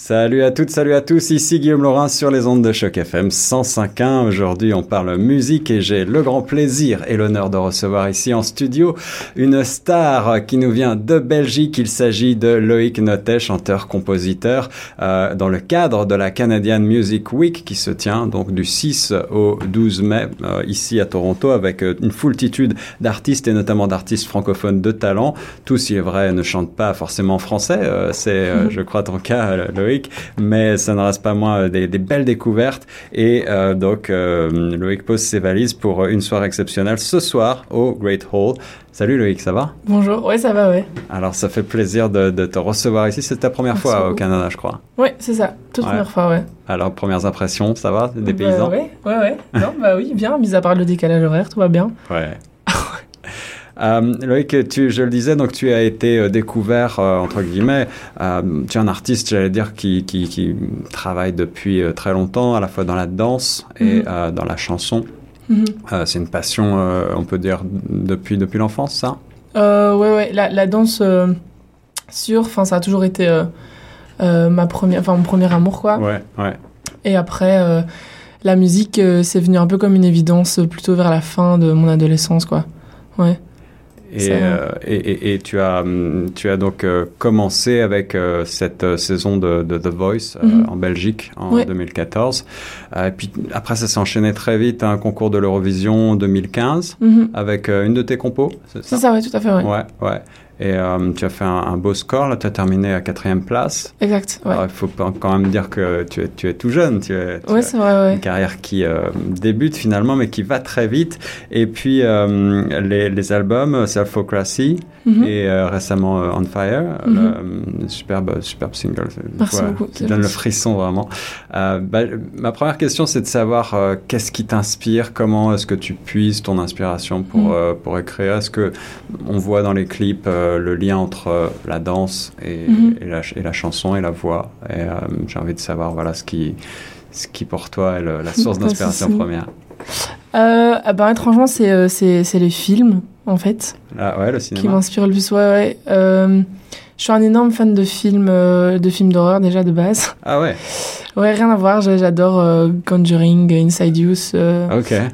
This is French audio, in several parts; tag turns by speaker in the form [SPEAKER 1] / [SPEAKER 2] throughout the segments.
[SPEAKER 1] Salut à toutes, salut à tous, ici Guillaume Laurin sur les ondes de choc FM 105.1. Aujourd'hui on parle musique et j'ai le grand plaisir et l'honneur de recevoir ici en studio une star qui nous vient de Belgique. Il s'agit de Loïc Notet, chanteur-compositeur, euh, dans le cadre de la Canadian Music Week qui se tient donc du 6 au 12 mai euh, ici à Toronto avec euh, une foultitude d'artistes et notamment d'artistes francophones de talent. Tous, il est vrai, ne chantent pas forcément français. Euh, c'est, euh, je crois, ton cas, Loïc mais ça ne reste pas moins euh, des, des belles découvertes. Et euh, donc, euh, Loïc pose ses valises pour une soirée exceptionnelle ce soir au Great Hall. Salut Loïc, ça va?
[SPEAKER 2] Bonjour, ouais, ça va, ouais.
[SPEAKER 1] Alors, ça fait plaisir de, de te recevoir ici. C'est ta première
[SPEAKER 2] Merci
[SPEAKER 1] fois au. Canada, je crois.
[SPEAKER 2] Ouais, c'est ça, toute
[SPEAKER 1] Ouais.
[SPEAKER 2] première fois, ouais.
[SPEAKER 1] Alors, premières impressions, ça va? Des
[SPEAKER 2] Bah,
[SPEAKER 1] paysans?
[SPEAKER 2] Ouais, ouais, ouais. Non, bah oui, bien, mis à part le décalage horaire, tout va bien.
[SPEAKER 1] Ouais. Euh, Loïc, tu, je le disais, donc tu as été euh, découvert euh, entre guillemets. Euh, tu es un artiste, j'allais dire, qui, qui, qui travaille depuis très longtemps, à la fois dans la danse et
[SPEAKER 2] Mhm.
[SPEAKER 1] dans la chanson.
[SPEAKER 2] Mhm.
[SPEAKER 1] C'est une passion, on peut dire, depuis depuis l'enfance, ça?
[SPEAKER 2] Euh, ouais, ouais, la, la danse, sur, enfin, ça a toujours été ma première, enfin, mon premier amour, quoi.
[SPEAKER 1] Ouais, ouais.
[SPEAKER 2] Et après, la musique, euh, c'est venu un peu comme une évidence, euh, plutôt vers la fin de mon adolescence, quoi. Ouais.
[SPEAKER 1] Et, euh, et, et, et tu as hum, tu as donc euh, commencé avec euh, cette euh, saison de, de The Voice euh,
[SPEAKER 2] Mhm.
[SPEAKER 1] en Belgique en
[SPEAKER 2] Ouais.
[SPEAKER 1] 2014. Euh, et puis après, ça s'est enchaîné très vite à un concours de l'Eurovision 2015
[SPEAKER 2] Mhm.
[SPEAKER 1] avec euh, une de tes compos, c'est ça?
[SPEAKER 2] C'est ça, ouais, tout à fait, ouais.
[SPEAKER 1] Ouais, ouais. Et euh, tu as fait un, un beau score, là, tu as terminé à quatrième place.
[SPEAKER 2] Exact, ouais.
[SPEAKER 1] Alors, il faut quand même dire que tu es, tu es tout jeune, tu es, tu
[SPEAKER 2] Ouais,
[SPEAKER 1] as
[SPEAKER 2] c'est vrai,
[SPEAKER 1] une
[SPEAKER 2] ouais.
[SPEAKER 1] carrière qui euh, débute finalement, mais qui va très vite. Et puis, euh, les, les albums, Selfocracy
[SPEAKER 2] Mhm.
[SPEAKER 1] et récemment On Fire,
[SPEAKER 2] Mhm.
[SPEAKER 1] le, superbe, superbe single.
[SPEAKER 2] Merci beaucoup,
[SPEAKER 1] Qui donne le frisson vraiment. Bah, ma première question, c'est de savoir qu'est-ce qui t'inspire, comment est-ce que tu puises ton inspiration pour,
[SPEAKER 2] Mhm.
[SPEAKER 1] pour écrire? Est-ce que on voit dans les clips euh, le lien entre euh, la danse et,
[SPEAKER 2] Mhm.
[SPEAKER 1] et, la, et la chanson et la voix Et euh, j'ai envie de savoir voilà ce qui, ce qui pour toi est le- la source d'inspiration première.
[SPEAKER 2] Ah ben, étrangement, c'est les films, en fait.
[SPEAKER 1] Ah ouais, le
[SPEAKER 2] qui
[SPEAKER 1] cinéma.
[SPEAKER 2] m'inspire le plus. Ouais, ouais. Je suis un énorme fan de films, euh, de films d'horreur déjà de base.
[SPEAKER 1] Ah ouais,
[SPEAKER 2] Ouais, rien à voir. J'adore euh, Conjuring, Inside Use, euh.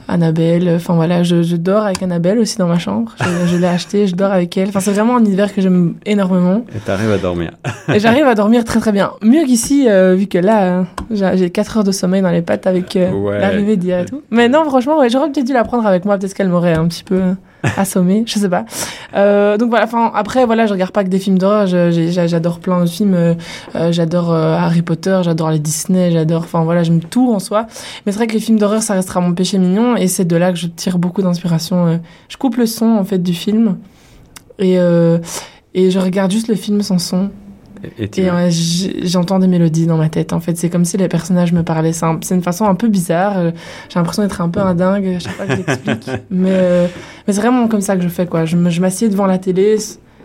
[SPEAKER 2] Annabelle. Enfin voilà, je, je dors avec Annabelle aussi dans ma chambre. Je, je l'ai acheté, je dors avec elle. Enfin, c'est vraiment un univers que j'aime énormément.
[SPEAKER 1] Et t'arrives à dormir.
[SPEAKER 2] Et j'arrive à dormir très très bien. Mieux qu'ici, vu que là, euh, j'ai j'ai 4 heures de sommeil dans les pattes avec
[SPEAKER 1] Ouais.
[SPEAKER 2] l'arrivée d'hier et tout. Mais non, franchement, ouais, j'aurais peut-être dû la prendre avec moi. Peut-être qu'elle m'aurait un petit peu assommée. Je sais pas. Euh, donc voilà. Enfin, après, voilà, je regarde pas que des films d'horreur. J'adore plein de films. euh, euh, j'adore euh, Harry Potter. J'adore les Disney. J'adore. Enfin voilà, j'aime tout en soi. Mais c'est vrai que les films d'horreur, ça restera mon péché mignon. Et c'est de là que je tire beaucoup d'inspiration. euh. Je coupe le son en fait du film. Et et je regarde juste le film sans son.
[SPEAKER 1] Et,
[SPEAKER 2] ouais, j'entends des mélodies dans ma tête. En fait, c'est comme si les personnages me parlaient. C'est un- c'est une façon un peu bizarre. euh, J'ai l'impression d'être un peu un dingue. Je sais pas que j'explique. mais euh, mais c'est vraiment comme ça que je fais, quoi. Je m'assieds devant la télé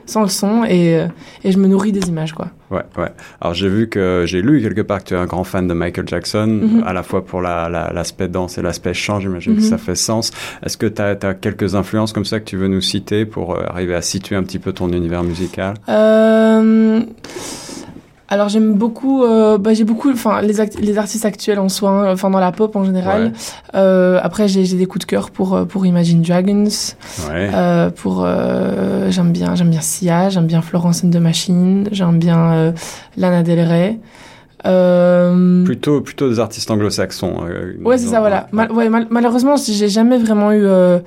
[SPEAKER 2] sans le son et, euh, et je me nourris des images, quoi.
[SPEAKER 1] Ouais, ouais. Alors j'ai vu que j'ai lu quelque part que tu es un grand fan de Michael Jackson,
[SPEAKER 2] Mhm.
[SPEAKER 1] à la fois pour la- la- l'aspect danse et l'aspect chant, j'imagine que
[SPEAKER 2] Mhm.
[SPEAKER 1] ça fait sens. Est-ce que tu as, quelques influences comme ça que tu veux nous citer pour euh, arriver à situer un petit peu ton univers musical?
[SPEAKER 2] Euh, alors j'aime beaucoup, euh, bah, j'ai beaucoup, enfin les, les artistes actuels en soi, hein, enfin dans la pop en général.
[SPEAKER 1] Ouais.
[SPEAKER 2] Euh, après j'ai j'ai des coups de cœur pour euh, pour Imagine Dragons.
[SPEAKER 1] Ouais.
[SPEAKER 2] Euh, pour euh, j'aime bien j'aime bien Sia j'aime bien Florence and the Machine j'aime bien euh, Lana Del Rey euh,
[SPEAKER 1] Plutôt, plutôt des artistes anglo-saxons.
[SPEAKER 2] ouais c'est ça voilà
[SPEAKER 1] ouais.
[SPEAKER 2] Mal- ouais, mal- malheureusement j'ai jamais vraiment eu euh,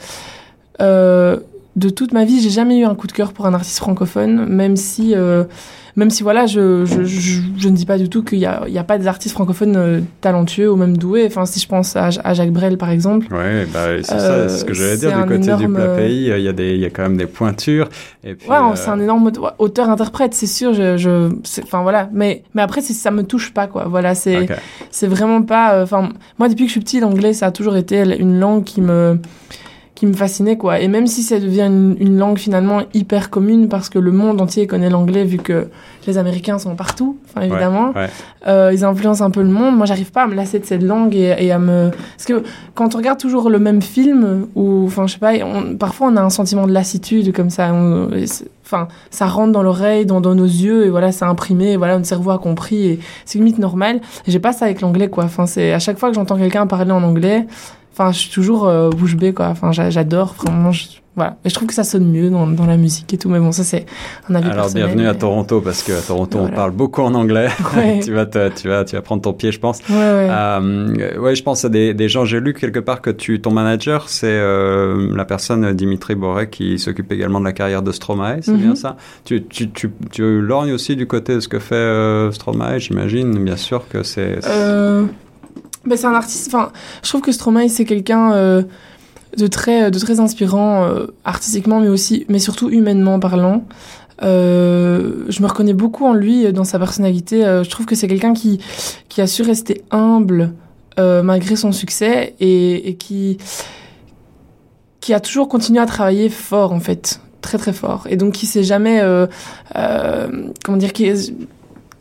[SPEAKER 2] euh, de toute ma vie j'ai jamais eu un coup de cœur pour un artiste francophone même si euh, même si voilà je, je, je, je ne dis pas du tout qu'il y a, il y a pas des artistes francophones euh, talentueux ou même doués enfin si je pense à, à Jacques Brel par exemple
[SPEAKER 1] Ouais, bah, c'est ça,
[SPEAKER 2] Euh,
[SPEAKER 1] c'est ce que j'allais dire du
[SPEAKER 2] un
[SPEAKER 1] côté du plat
[SPEAKER 2] euh,
[SPEAKER 1] pays. Il y a des, il y a quand même des pointures. Et puis,
[SPEAKER 2] Ouais,
[SPEAKER 1] euh,
[SPEAKER 2] c'est un énorme aute- auteur-interprète, c'est sûr. Je, enfin voilà. Mais, mais après, ça me touche pas, quoi. Voilà, c'est, c'est vraiment pas. euh, Enfin, moi, depuis que je suis petite, l'anglais, ça a toujours été une langue qui me, qui me fascinait quoi. Et même si ça devient une, une, langue finalement hyper commune parce que le monde entier connaît l'anglais vu que les Américains sont partout, enfin évidemment, Euh, ils influencent un peu le monde. Moi, j'arrive pas à me lasser de cette langue et, et, à me parce que quand on regarde toujours le même film ou enfin je sais pas, on, parfois on a un sentiment de lassitude comme ça. Enfin, ça rentre dans l'oreille, dans, dans, nos yeux et voilà, c'est imprimé. Et voilà, notre cerveau a compris et c'est limite normal. J'ai pas ça avec l'anglais quoi. Enfin, c'est à chaque fois que j'entends quelqu'un parler en anglais Enfin, je suis toujours euh, bouche bée, quoi. Enfin, j'adore, vraiment. Je, voilà. Et je trouve que ça sonne mieux dans, dans la musique et tout. Mais bon, ça, c'est un avis
[SPEAKER 1] Alors,
[SPEAKER 2] personnel.
[SPEAKER 1] bienvenue
[SPEAKER 2] mais...
[SPEAKER 1] à Toronto, parce que à Toronto,
[SPEAKER 2] Voilà.
[SPEAKER 1] on parle beaucoup en anglais.
[SPEAKER 2] Ouais.
[SPEAKER 1] tu, vas te, tu, vas, tu vas prendre ton pied, je pense.
[SPEAKER 2] Ouais, ouais.
[SPEAKER 1] Euh, ouais, je pense à des, des gens. J'ai lu quelque part que tu, ton manager, c'est euh, la personne euh, Dimitri Boré qui s'occupe également de la carrière de Stromae, c'est
[SPEAKER 2] Mhm.
[SPEAKER 1] bien ça? Tu, tu, tu, tu lorgnes aussi du côté de ce que fait euh, Stromae, j'imagine, bien sûr que c'est.
[SPEAKER 2] Ben, c'est un artiste. Enfin, je trouve que Stromae c'est quelqu'un euh, de très de très inspirant euh, artistiquement, mais aussi, mais surtout humainement parlant. Euh, je me reconnais beaucoup en lui dans sa personnalité. Je trouve que c'est quelqu'un qui qui a su rester humble malgré son succès et, qui qui a toujours continué à travailler fort en fait, très très fort. Et donc qui s'est jamais comment dire qui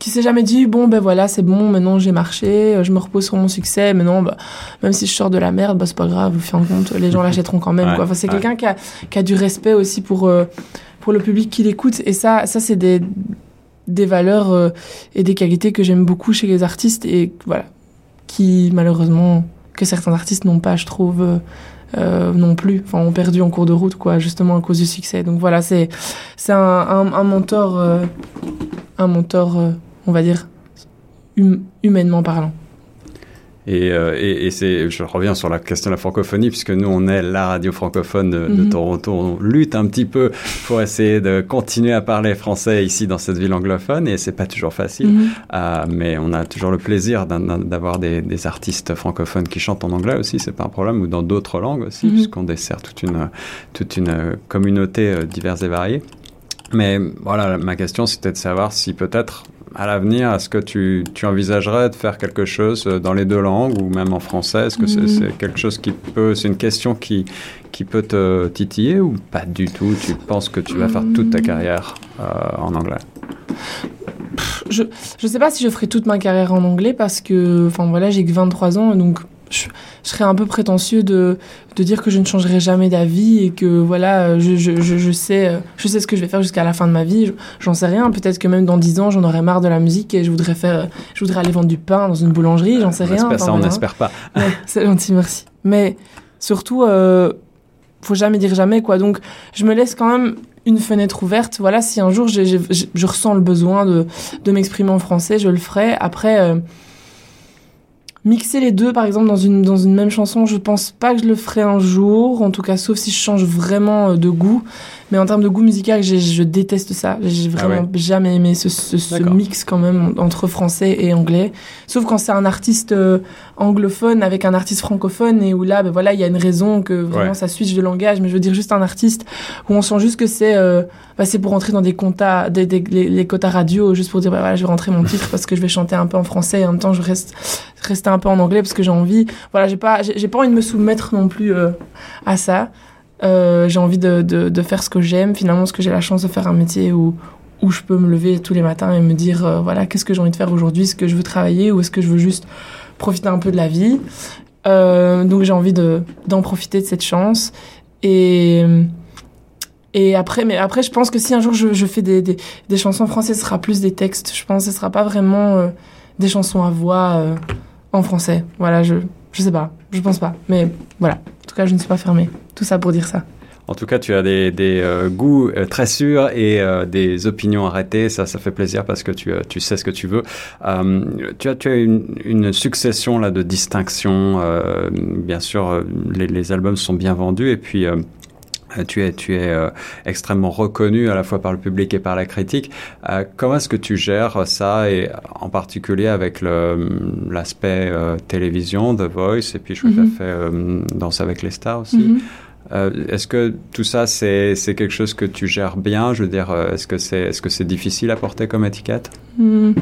[SPEAKER 2] qui s'est jamais dit bon ben voilà c'est bon maintenant j'ai marché euh, je me repose sur mon succès maintenant bah, même si je sors de la merde bah c'est pas grave au fin de compte les gens l'achèteront quand même
[SPEAKER 1] Ouais,
[SPEAKER 2] quoi. Enfin, c'est
[SPEAKER 1] ouais.
[SPEAKER 2] quelqu'un qui a, qui a du respect aussi pour euh, pour le public qui l'écoute. Et ça ça c'est des des valeurs euh, et des qualités que j'aime beaucoup chez les artistes et voilà qui malheureusement que certains artistes n'ont pas je trouve euh, non plus. Enfin ont perdu en cours de route quoi justement à cause du succès. Donc voilà c'est c'est un, un, un mentor euh, un mentor euh, on va dire hum- humainement parlant
[SPEAKER 1] Et, euh, et, et c'est, je reviens sur la question de la francophonie, puisque nous, on est la radio francophone de, de
[SPEAKER 2] Mhm.
[SPEAKER 1] Toronto. On lutte un petit peu pour essayer de continuer à parler français ici dans cette ville anglophone, et c'est pas toujours facile.
[SPEAKER 2] Mhm.
[SPEAKER 1] Euh, mais on a toujours le plaisir d'avoir des, des artistes francophones qui chantent en anglais aussi, c'est pas un problème, ou dans d'autres langues aussi,
[SPEAKER 2] Mhm.
[SPEAKER 1] puisqu'on dessert toute une, toute une communauté euh, diverse et variée. Mais voilà, ma question c'était de savoir si peut-être à l'avenir, est-ce que tu, tu envisagerais de faire quelque chose euh, dans les deux langues ou même en français? Est-ce que c'est
[SPEAKER 2] Mhm.
[SPEAKER 1] c'est quelque chose qui peut, c'est une question qui, qui peut te titiller ou pas du tout? Tu penses que tu vas faire toute ta
[SPEAKER 2] Mhm.
[SPEAKER 1] carrière euh, en anglais?
[SPEAKER 2] Je je sais pas si je ferai toute ma carrière en anglais parce que enfin voilà j'ai que 23 ans donc je, je serais un peu prétentieux de, de dire que je ne changerai jamais d'avis et que voilà je, je, je, sais je sais ce que je vais faire jusqu'à la fin de ma vie Je- j'en sais rien peut-être que même dans 10 ans j'en aurai marre de la musique et je voudrais faire je voudrais aller vendre du pain dans une boulangerie j'en sais
[SPEAKER 1] On
[SPEAKER 2] rien
[SPEAKER 1] espère
[SPEAKER 2] enfin,
[SPEAKER 1] ça, on n'espère pas.
[SPEAKER 2] Ouais, c'est gentil, merci. Mais surtout, euh, faut jamais dire jamais, quoi. Donc, je me laisse quand même une fenêtre ouverte. Voilà, si un jour j'ai- j'ai- je ressens le besoin de, de m'exprimer en français, je le ferai. Après, euh, mixer les deux, par exemple, dans une, dans une même chanson, je pense pas que je le ferai un jour. En tout cas, sauf si je change vraiment euh, de goût. Mais en termes de goût musical, je déteste ça. J'ai
[SPEAKER 1] Ah
[SPEAKER 2] vraiment jamais aimé ce, ce, ce mix quand même entre français et anglais. Sauf quand c'est un artiste euh, anglophone avec un artiste francophone et où là, ben voilà, il y a une raison que vraiment
[SPEAKER 1] Ouais.
[SPEAKER 2] ça switch de langage. Mais je veux dire juste un artiste où on sent juste que c'est euh, bah, c'est pour rentrer dans des quotas, des, des- les, les quotas radio, juste pour dire bah, voilà, je vais rentrer mon titre parce que je vais chanter un peu en français et en même temps je reste rester un peu en anglais parce que j'ai envie. Voilà, j'ai pas j'ai pas envie de me soumettre non plus euh, à ça. Euh, j'ai envie de, faire ce que j'aime. Finalement, parce que j'ai la chance de faire un métier où où je peux me lever tous les matins et me dire euh, voilà qu'est-ce que j'ai envie de faire aujourd'hui, est-ce que je veux travailler ou est-ce que je veux juste profiter un peu de la vie? Euh, donc j'ai envie de d'en profiter de cette chance et et après mais après je pense que si un jour je, fais des, des des chansons françaises, ce sera plus des textes. Je pense que ce sera pas vraiment des chansons à voix en français. Voilà, je je sais pas, je pense pas, mais voilà. En tout cas, je ne suis pas fermée. Tout ça pour dire ça.
[SPEAKER 1] En tout cas, tu as des, euh, goûts euh, très sûrs et euh, des opinions arrêtées. Ça, ça fait plaisir parce que tu, tu sais ce que tu veux. Tu as, tu as une, succession là de distinctions. Bien sûr, les, les albums sont bien vendus et puis. Euh, tu es, tu es euh, extrêmement reconnu à la fois par le public et par la critique. Euh, comment est-ce que tu gères ça et en particulier avec le- l'aspect euh, télévision, The Voice et puis je
[SPEAKER 2] Mhm.
[SPEAKER 1] tu as fait Danse avec les stars aussi.
[SPEAKER 2] Mhm.
[SPEAKER 1] Est-ce que tout ça, c'est quelque chose que tu gères bien? Je veux dire, est-ce que c'est est -ce c'est difficile à porter comme étiquette?
[SPEAKER 2] Hmm.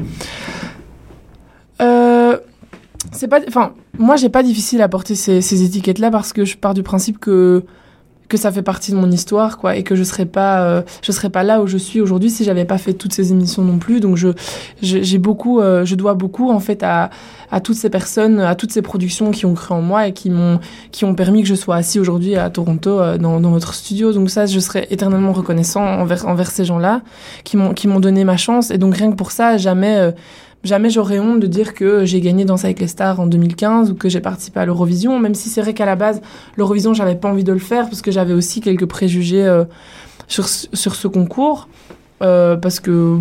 [SPEAKER 2] Euh, c'est pas, enfin, moi j'ai pas difficile à porter ces, ces étiquettes-là parce que je pars du principe que que ça fait partie de mon histoire, quoi, et que je serais pas, euh, je serais pas là où je suis aujourd'hui si j'avais pas fait toutes ces émissions non plus. Donc je, j'ai beaucoup, euh, je dois beaucoup en fait à, à toutes ces personnes, à toutes ces productions qui ont cru en moi et qui m'ont, qui ont permis que je sois assis aujourd'hui à Toronto euh, dans, dans votre studio. Donc ça, je serais éternellement reconnaissant envers, envers ces gens-là qui m'ont, qui m'ont donné ma chance. Et donc rien que pour ça, jamais jamais j'aurais honte de dire que j'ai gagné Danse avec les stars en 2015 ou que j'ai participé à l'Eurovision, même si c'est vrai qu'à la base, l'Eurovision, j'avais pas envie de le faire parce que j'avais aussi quelques préjugés euh, sur, sur ce concours. Euh, parce que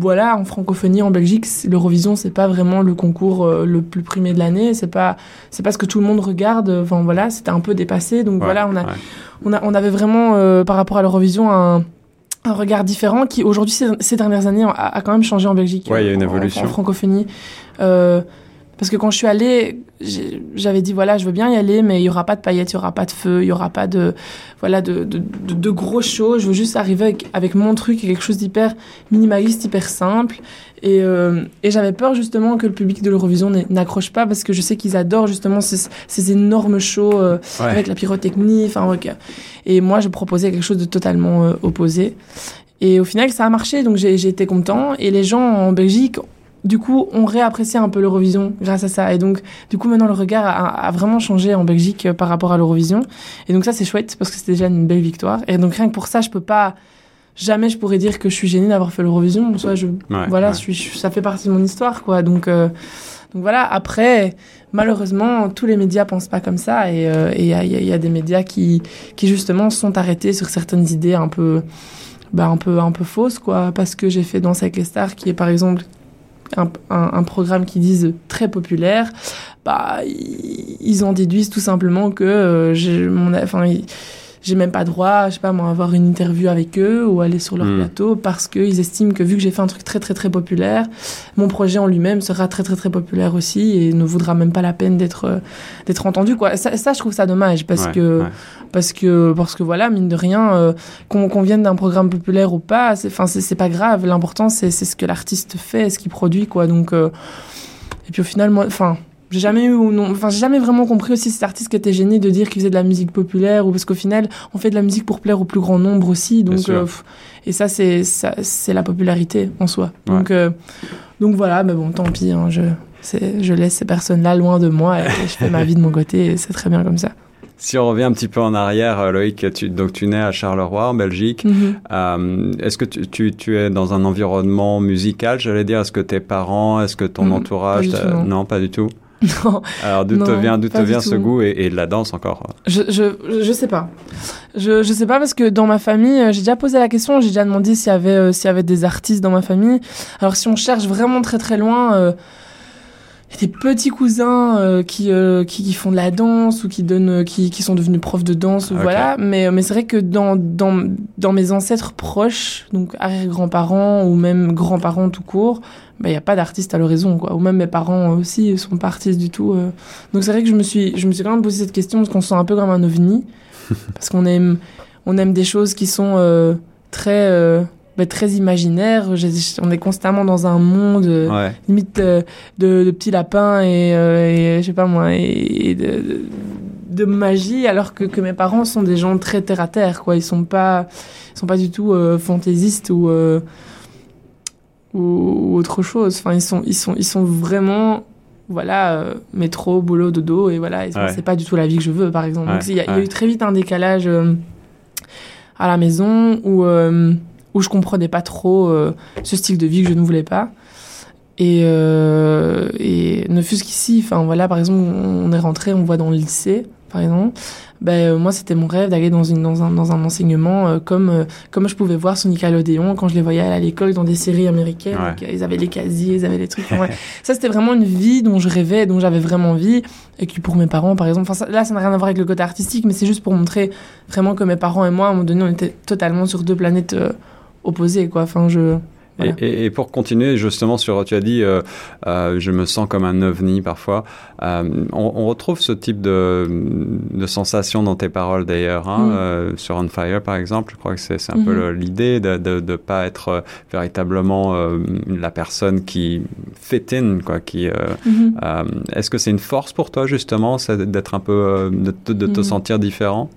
[SPEAKER 2] voilà, en francophonie, en Belgique, l'Eurovision, c'est pas vraiment le concours euh, le plus primé de l'année. C'est pas, c'est pas ce que tout le monde regarde. Enfin voilà, c'était un peu dépassé. Donc voilà, on a, on a, on avait vraiment euh, par rapport à l'Eurovision un un regard différent qui aujourd'hui ces, dernières années a, quand même changé en Belgique.
[SPEAKER 1] Ouais, il y a une évolution.
[SPEAKER 2] En, francophonie. Euh, parce que quand je suis allée, j'avais dit voilà, je veux bien y aller, mais il y aura pas de paillettes, il y aura pas de feu, il y aura pas de voilà de, de, de, de gros shows. Je veux juste arriver avec, avec mon truc, quelque chose d'hyper minimaliste, hyper simple. Et, euh, et j'avais peur justement que le public de l'Eurovision n'accroche pas parce que je sais qu'ils adorent justement ces, ces énormes shows euh, avec la pyrotechnie. Enfin, okay. Et moi, je proposais quelque chose de totalement euh, opposé. Et au final, ça a marché, donc j'ai été content. Et les gens en Belgique du coup, on réapprécie un peu l'Eurovision grâce à ça. Et donc, du coup, maintenant, le regard a, vraiment changé en Belgique euh, par rapport à l'Eurovision. Et donc, ça, c'est chouette parce que c'était déjà une belle victoire. Et donc, rien que pour ça, je peux pas, jamais je pourrais dire que je suis gênée d'avoir fait l'Eurovision. Soit je, voilà, Je suis, ça fait partie de mon histoire, quoi. Donc, euh, donc voilà. Après, malheureusement, tous les médias pensent pas comme ça. Et euh, il y, a, y, a, des médias qui, qui justement sont arrêtés sur certaines idées un peu, bah, un peu, un peu fausses, quoi. Parce que j'ai fait Danse avec les stars, qui est par exemple un, programme qui disent très populaire, bah ils en déduisent tout simplement que euh, j'ai mon j'ai même pas droit, je sais pas moi, avoir une interview avec eux ou aller sur leur hmm. plateau parce qu'ils estiment que vu que j'ai fait un truc très très très populaire, mon projet en lui-même sera très très très populaire aussi et ne vaudra même pas la peine d'être euh, d'être entendu quoi. Ça, ça, je trouve ça dommage parce que parce que parce que voilà mine de rien euh, qu'on vienne d'un programme populaire ou pas, enfin c'est pas grave. L'important c'est c'est ce que l'artiste fait, ce qu'il produit quoi. Donc euh, et puis au final moi enfin j'ai jamais eu non enfin j'ai jamais vraiment compris aussi cet artiste qui était gêné de dire qu'il faisait de la musique populaire ou parce qu'au final on fait de la musique pour plaire au plus grand nombre aussi donc euh, et ça c'est ça c'est la popularité en soi donc euh, donc voilà mais bon tant pis hein, je je laisse ces personnes là loin de moi et, je fais ma vie de mon côté et c'est très bien comme ça
[SPEAKER 1] si on revient un petit peu en arrière, euh, Loïc, tu, donc tu nais à Charleroi, en Belgique. Mhm. euh, est-ce que tu, tu, tu, es dans un environnement musical, j'allais dire? Est-ce que tes parents, est-ce que ton mhm. entourage non. pas du tout. Non. Alors d'où te vient, d'où te vient ce goût et, et, de la danse encore
[SPEAKER 2] je, je, je sais pas. Je, je sais pas parce que dans ma famille, euh, j'ai déjà posé la question, j'ai déjà demandé s'il y avait euh, s'il y avait des artistes dans ma famille. Alors si on cherche vraiment très très loin. Euh, des petits cousins euh, qui, euh, qui, qui font de la danse ou qui donnent qui, qui sont devenus profs de danse ou voilà. Mais mais c'est vrai que dans dans dans mes ancêtres proches donc arrière-grands-parents ou même grands-parents tout court bah il y a pas d'artiste à l'horizon quoi. Ou même mes parents aussi sont pas artistes du tout euh. donc c'est vrai que je me suis je me suis quand même posé cette question parce qu'on se sent un peu comme un ovni. Parce qu'on aime on aime des choses qui sont très bah, très imaginaire. On est constamment dans un monde euh, limite euh, de, de, petits lapins et, euh, et, je sais pas moi et, de, de, magie, alors que, que, mes parents sont des gens très terre à terre. Quoi, ils sont pas, ils sont pas du tout fantaisistes ou, ou, autre chose. Enfin, ils sont, ils sont, ils sont vraiment voilà, métro, boulot, dodo, et voilà, c'est pas du tout la vie que je veux, par exemple. Donc, il y, a eu très vite un décalage à la maison où, où je comprenais pas trop euh, ce style de vie que je ne voulais pas. Et, euh, et ne fût-ce qu'ici, enfin voilà, par exemple, on est rentré, on voit dans le lycée, par exemple, ben, euh, moi c'était mon rêve d'aller dans, une, dans, un, dans un enseignement euh, comme, euh, comme je pouvais voir sur Nickelodeon quand je les voyais à l'école dans des séries américaines. ils avaient les casiers, ils avaient les trucs. ouais. ça c'était vraiment une vie dont je rêvais, dont j'avais vraiment envie et qui pour mes parents par exemple, enfin là ça n'a rien à voir avec le côté artistique, mais c'est juste pour montrer vraiment que mes parents et moi à un moment donné on était totalement sur deux planètes opposé quoi. Enfin, je.
[SPEAKER 1] Et, et, pour continuer justement sur, tu as dit, euh, euh, je me sens comme un ovni parfois. Euh, on, on, retrouve ce type de, de sensation dans tes paroles d'ailleurs, hein, mm. sur On Fire par exemple. Je crois que c'est un mm -hmm. peu mm-hmm. l'idée de ne de, de pas être véritablement la personne qui fit in, quoi. Qui, mm -hmm. Est-ce que c'est une force pour toi justement, d'être un peu, de, de te mm-hmm. sentir différent?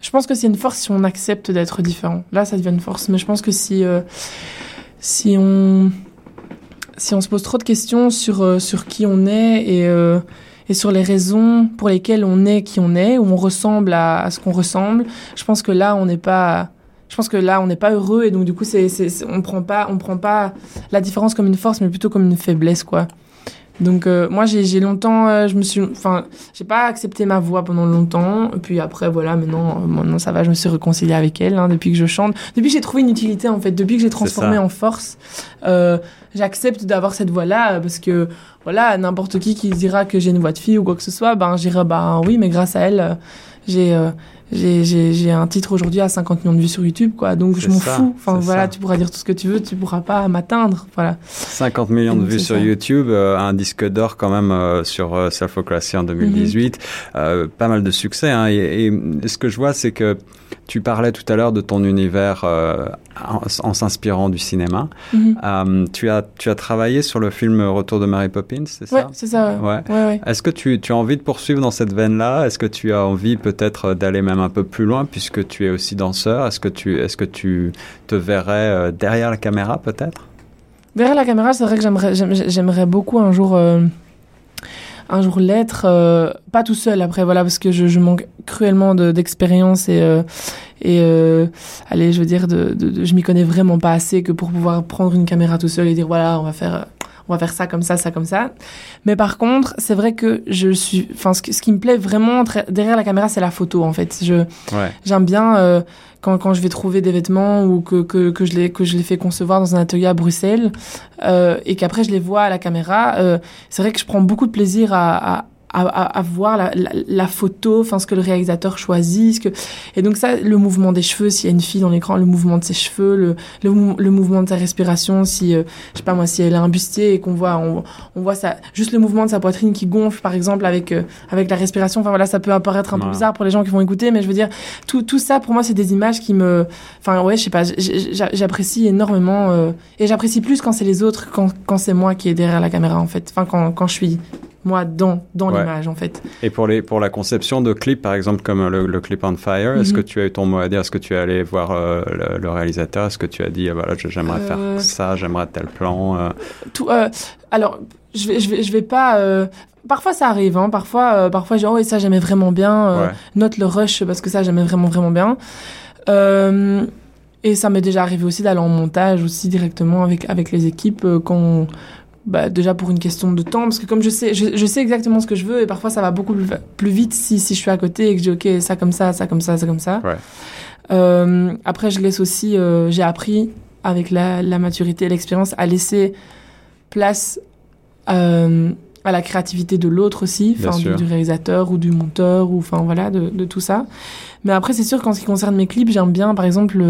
[SPEAKER 2] Je pense que c'est une force si on accepte d'être différent. Là, ça devient une force. Mais je pense que si, euh, si, on, si on se pose trop de questions sur, euh, sur qui on est et, euh, et sur les raisons pour lesquelles on est qui on est, ou on ressemble à, à ce qu'on ressemble, je pense que là, on n'est pas. Je pense que là, on n'est pas heureux et donc du coup, c'est, on prend pas, on prend pas la différence comme une force, mais plutôt comme une faiblesse, quoi. Donc euh, moi j'ai j'ai longtemps euh, je me suis enfin j'ai pas accepté ma voix pendant longtemps. Et puis après voilà maintenant euh, maintenant ça va je me suis réconciliée avec elle hein, depuis que je chante. Depuis que j'ai trouvé une utilité en fait. Depuis que j'ai transformé en force euh, j'accepte d'avoir cette voix là parce que voilà n'importe qui qui dira que j'ai une voix de fille ou quoi que ce soit ben j'irai ben oui mais grâce à elle j'ai j'ai un titre aujourd'hui à 50 millions de vues sur YouTube, quoi. Donc je m'en fous. Enfin voilà, ça. tu pourras dire tout ce que tu veux, tu pourras pas m'atteindre. Voilà.
[SPEAKER 1] 50 millions de vues sur ça. YouTube, euh, un disque d'or quand même euh, sur euh, Selfocracy en 2018, mm -hmm. pas mal de succès. Hein, et, et, ce que je vois, c'est que tu parlais tout à l'heure de ton univers euh, en, en s'inspirant du cinéma. Mm -hmm. euh, tu, as, tu as travaillé sur le film Retour de Mary Poppins, c'est ça?
[SPEAKER 2] Ouais, c'est ça. Ouais. ouais. ouais
[SPEAKER 1] Est-ce que tu, tu, as envie de poursuivre dans cette veine-là? Est-ce que tu as envie peut-être d'aller même un peu plus loin puisque tu es aussi danseur. Est-ce que, tu, est -ce que tu te verrais euh, derrière la caméra peut-être?
[SPEAKER 2] Derrière la caméra, c'est vrai que j'aimerais beaucoup un jour euh, un jour l'être, euh, pas tout seul après, voilà, parce que je, manque cruellement d'expérience et et allez, je veux dire, de je m'y connais vraiment pas assez que pour pouvoir prendre une caméra tout seul et dire voilà, on va faire on va faire ça comme ça, ça comme ça. Mais par contre, c'est vrai que je suis, enfin, ce, ce, qui me plaît vraiment derrière la caméra, c'est la photo en fait. Je,
[SPEAKER 1] ouais.
[SPEAKER 2] j'aime bien euh, quand, quand je vais trouver des vêtements ou que, que, que je les que je les fais concevoir dans un atelier à Bruxelles euh, et qu'après je les vois à la caméra. Euh, c'est vrai que je prends beaucoup de plaisir à, à à, à, à, voir la, la, la photo, enfin ce que le réalisateur choisit, ce que et donc ça, le mouvement des cheveux, s'il y a une fille dans l'écran, le mouvement de ses cheveux, le, le, le, mouvement de sa respiration, si euh, je sais pas moi, si elle a un bustier et qu'on voit, on, on, voit ça, juste le mouvement de sa poitrine qui gonfle par exemple avec euh, avec la respiration. Enfin voilà, ça peut apparaître un ouais. peu bizarre pour les gens qui vont écouter, mais je veux dire tout tout ça pour moi c'est des images qui me, enfin ouais, je sais pas, j'apprécie énormément euh, et j'apprécie plus quand c'est les autres quand quand c'est moi qui est derrière la caméra en fait, enfin quand quand je suis moi dans dans ouais. l'image en fait.
[SPEAKER 1] Et pour les pour la conception de clips par exemple comme le, le clip on fire, mm -hmm. est-ce que tu as eu ton mot à dire? Est-ce que tu es allé voir euh, le, le, réalisateur? Est-ce que tu as dit voilà j'aimerais euh... faire ça, j'aimerais tel plan euh...
[SPEAKER 2] Tout, euh, alors je vais je vais je vais pas euh, Parfois ça arrive, hein. parfois, euh, parfois genre, oh, ça j'aimais vraiment bien, ouais. note le rush parce que ça j'aimais vraiment vraiment bien. et ça m'est déjà arrivé aussi d'aller en montage aussi directement avec, avec les équipes quand, bah, déjà pour une question de temps, parce que comme je sais, je, je, sais exactement ce que je veux, et parfois ça va beaucoup plus, plus vite si, si je suis à côté et que je dis ok, ça comme ça, ça comme ça, ça comme ça.
[SPEAKER 1] Ouais.
[SPEAKER 2] Euh, après, je laisse aussi, euh, j'ai appris avec la, la maturité et l'expérience à laisser place euh, à la créativité de l'autre aussi, enfin du, du, réalisateur ou du monteur ou enfin voilà de, de, tout ça. Mais après c'est sûr qu'en ce qui concerne mes clips, j'aime bien par exemple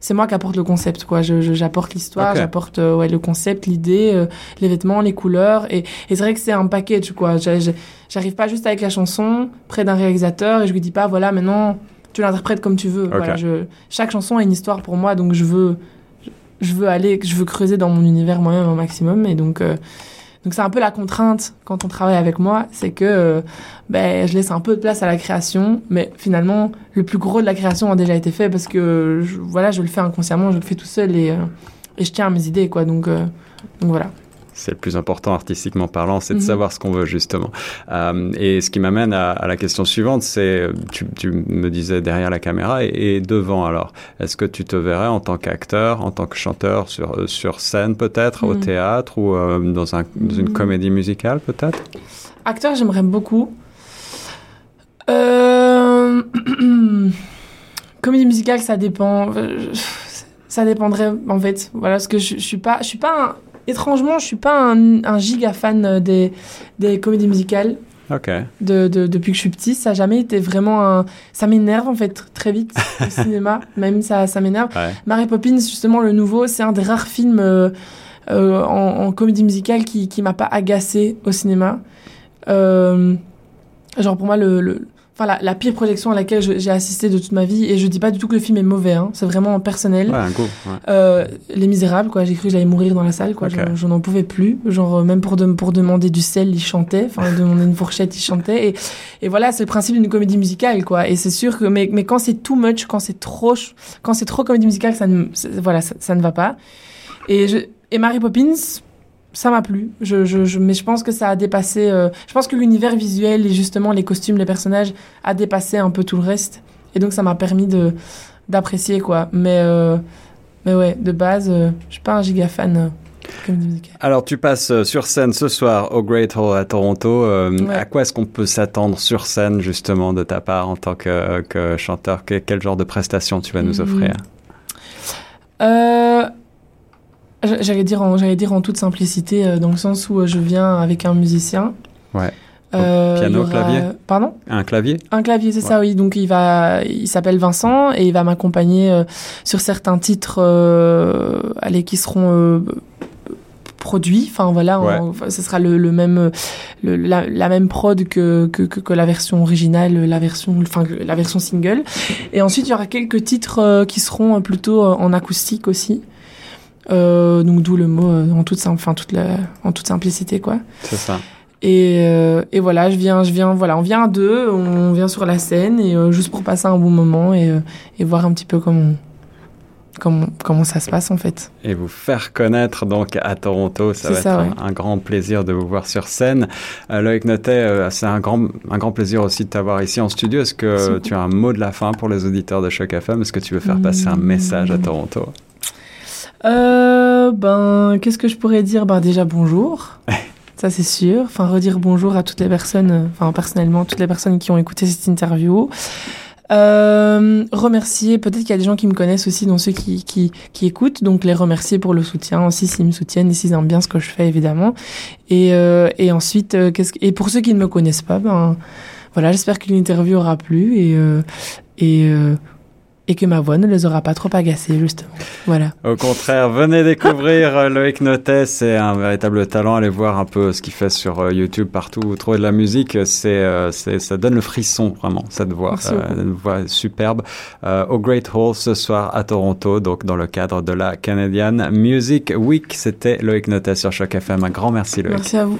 [SPEAKER 2] c'est moi qui apporte le concept quoi. Je, j'apporte l'histoire, okay. j'apporte euh, ouais le concept, l'idée, euh, les vêtements, les couleurs et, et c'est vrai que c'est un package quoi. J'arrive pas juste avec la chanson près d'un réalisateur et je lui dis pas voilà maintenant tu l'interprètes comme tu veux.
[SPEAKER 1] Okay.
[SPEAKER 2] Voilà, je, chaque chanson a une histoire pour moi donc je veux je veux aller je veux creuser dans mon univers moi-même au maximum et donc euh, donc c'est un peu la contrainte quand on travaille avec moi, c'est que euh, ben, je laisse un peu de place à la création, mais finalement le plus gros de la création a déjà été fait parce que je, voilà, je le fais inconsciemment, je le fais tout seul et, euh, je tiens à mes idées quoi. Donc, euh, donc voilà
[SPEAKER 1] c'est le plus important artistiquement parlant, c'est de -hmm. savoir ce qu'on veut justement. Euh, et ce qui m'amène à, à, la question suivante, c'est, tu, tu, me disais derrière la caméra et, et devant alors. Est-ce que tu te verrais en tant qu'acteur, en tant que chanteur sur, sur scène peut-être, au théâtre ou euh, dans, un, dans, une -hmm. comédie musicale peut-être?
[SPEAKER 2] Acteur, j'aimerais beaucoup. Euh... comédie musicale, ça dépend. Ça dépendrait en fait. Voilà, parce que je, je suis pas, je suis pas un étrangement, je suis pas un, un giga fan des, des comédies musicales. De, de, depuis que je suis petit, ça n'a jamais été vraiment un. Ça m'énerve en fait très vite au cinéma, même ça, ça m'énerve.
[SPEAKER 1] Ouais.
[SPEAKER 2] Mary Poppins, justement, le nouveau, c'est un des rares films euh, euh, en, en, comédie musicale qui, qui m'a pas agacé au cinéma. Euh, genre pour moi, le, le enfin la, pire projection à laquelle j'ai assisté de toute ma vie et je dis pas du tout que le film est mauvais hein, c'est vraiment personnel.
[SPEAKER 1] Ouais, un goût,
[SPEAKER 2] euh, les misérables quoi. J'ai cru que j'allais mourir dans la salle quoi. Je, n'en pouvais plus. Genre euh, même pour pour demander du sel il chantait enfin demander une fourchette il chantait et, et voilà c'est le principe d'une comédie musicale quoi. Et c'est sûr que mais mais quand c'est too much quand c'est trop quand c'est trop comédie musicale ça ne voilà ça, ne va pas. Et je, et Mary Poppins ça m'a plu. Je, je, mais je pense que ça a dépassé. Euh, je pense que l'univers visuel et justement les costumes, les personnages a dépassé un peu tout le reste. Et donc ça m'a permis de d'apprécier quoi. Mais euh, mais ouais, de base, euh, je suis pas un giga fan.
[SPEAKER 1] Alors tu passes sur scène ce soir au Great Hall à Toronto. À quoi est-ce qu'on peut s'attendre sur scène justement de ta part en tant que, que chanteur? Quel genre de prestations tu vas nous hmm. offrir?
[SPEAKER 2] Euh, J'allais dire, en, j'allais dire en toute simplicité, euh, dans le sens où euh, je viens avec un musicien.
[SPEAKER 1] Ouais. Euh, piano, clavier.
[SPEAKER 2] Pardon?
[SPEAKER 1] Un clavier?
[SPEAKER 2] Un clavier, c'est ça, oui. Donc il va, il s'appelle Vincent et il va m'accompagner sur certains titres, allez, qui seront produits. Enfin voilà, ce sera le, le même, la, la, même prod que, que, que, la version originale, la version, enfin la version single. Et ensuite il y aura quelques titres qui seront plutôt en acoustique aussi. Euh, donc d'où le mot euh, en toute enfin toute la, en toute simplicité quoi.
[SPEAKER 1] C'est ça.
[SPEAKER 2] Et, euh, et voilà, je viens, je viens, voilà, on vient à deux, on vient sur la scène et euh, juste pour passer un bon moment et, et voir un petit peu comment, comment, comment ça se passe en fait.
[SPEAKER 1] Et vous faire connaître donc à Toronto, ça va être un, grand plaisir de vous voir sur scène. Loïc Notet, c'est un grand, un grand plaisir aussi de t'avoir ici en studio. Est-ce que tu as un mot de la fin pour les auditeurs de Choc FM Est-ce que tu veux faire passer un message à Toronto?
[SPEAKER 2] Euh, ben, qu'est-ce que je pourrais dire? Ben déjà bonjour. Ça c'est sûr. Enfin redire bonjour à toutes les personnes, enfin personnellement toutes les personnes qui ont écouté cette interview. Euh, remercier, peut-être qu'il y a des gens qui me connaissent aussi, dont ceux qui, qui, qui écoutent, donc les remercier pour le soutien aussi s'ils me soutiennent et s'ils aiment bien ce que je fais évidemment. Et, euh, et ensuite, euh, qu'est-ce que, et pour ceux qui ne me connaissent pas, ben voilà, j'espère que l'interview aura plu et, euh, et euh, et que ma voix ne les aura pas trop agacés, justement. Voilà.
[SPEAKER 1] Au contraire, venez découvrir euh, Loïc Notet, c'est un véritable talent. Allez voir un peu ce qu'il fait sur euh, YouTube partout. Vous trouvez de la musique, c'est, euh, c'est, ça donne le frisson, vraiment, cette voix. une voix superbe. au Great Hall ce soir à Toronto, donc dans le cadre de la Canadian Music Week. C'était Loïc Notet sur Choc FM. Un grand merci, Loïc.
[SPEAKER 2] Merci à vous.